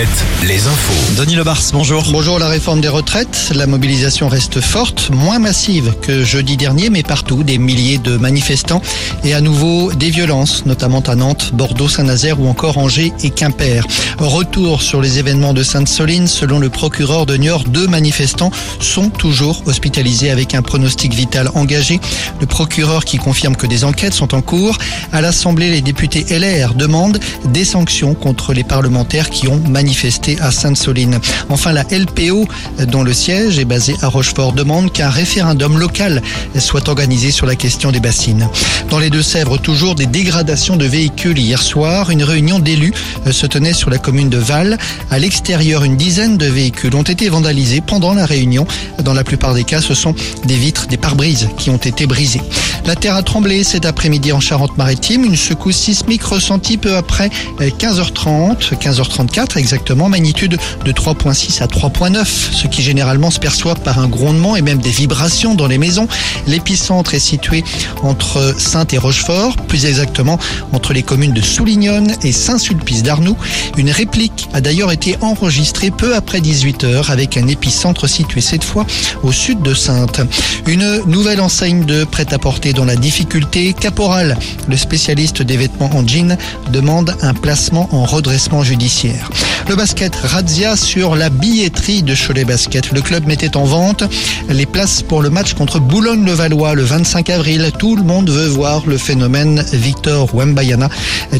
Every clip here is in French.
Alouette, les infos. Denis Lebars, bonjour. Bonjour, la réforme des retraites. La mobilisation reste forte, moins massive que jeudi dernier, mais partout, des milliers de manifestants et à nouveau des violences, notamment à Nantes, Bordeaux, Saint-Nazaire ou encore Angers et Quimper. Retour sur les événements de Sainte-Soline. Selon le procureur de Niort, deux manifestants sont toujours hospitalisés avec un pronostic vital engagé. Le procureur qui confirme que des enquêtes sont en cours. À l'Assemblée, les députés LR demandent des sanctions contre les parlementaires qui ont manifesté à Sainte-Soline. Enfin, la LPO, dont le siège est basé à Rochefort, demande qu'un référendum local soit organisé sur la question des bassines. Dans les Deux-Sèvres, toujours des dégradations de véhicules. Hier soir, une réunion d'élus se tenait sur la de Val. À l'extérieur, une dizaine de véhicules ont été vandalisés pendant la réunion. Dans la plupart des cas, ce sont des vitres, des pare-brises qui ont été brisées. La terre a tremblé cet après-midi en Charente-Maritime. Une secousse sismique ressentie peu après 15h30, 15h34 exactement, magnitude de 3.6 à 3.9, ce qui généralement se perçoit par un grondement et même des vibrations dans les maisons. L'épicentre est situé entre Sainte et Rochefort, plus exactement entre les communes de Soulignonne et Saint-Sulpice d'Arnoux. Une réplique a d'ailleurs été enregistrée peu après 18h avec un épicentre situé cette fois au sud de Sainte. Une nouvelle enseigne de prêt-à-porter dans la difficulté. Caporal, le spécialiste des vêtements en jean, demande un placement en redressement judiciaire. Le basket Razzia sur la billetterie de Cholet Basket. Le club mettait en vente les places pour le match contre Boulogne-le-Valois le 25 avril. Tout le monde veut voir le phénomène Victor Wembayana.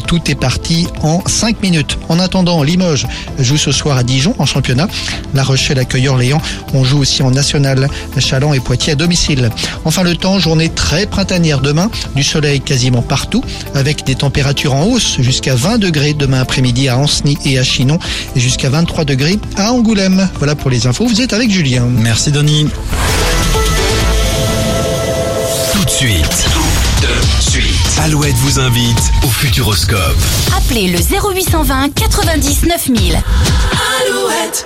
Tout est parti en 5 minutes. En attendant, Limoges joue ce soir à Dijon en championnat. La Rochelle accueille Orléans. On joue aussi en national. Chaland et Poitiers à domicile. Enfin le temps, journée très printanière demain. Du soleil quasiment partout avec des températures en hausse jusqu'à 20 degrés demain après-midi à Ancenis et à Chinon et jusqu'à 23 degrés à Angoulême. Voilà pour les infos. Vous êtes avec Julien. Merci Denis. Tout de suite. Alouette vous invite au Futuroscope. Appelez le 0820 90 9000. Alouette.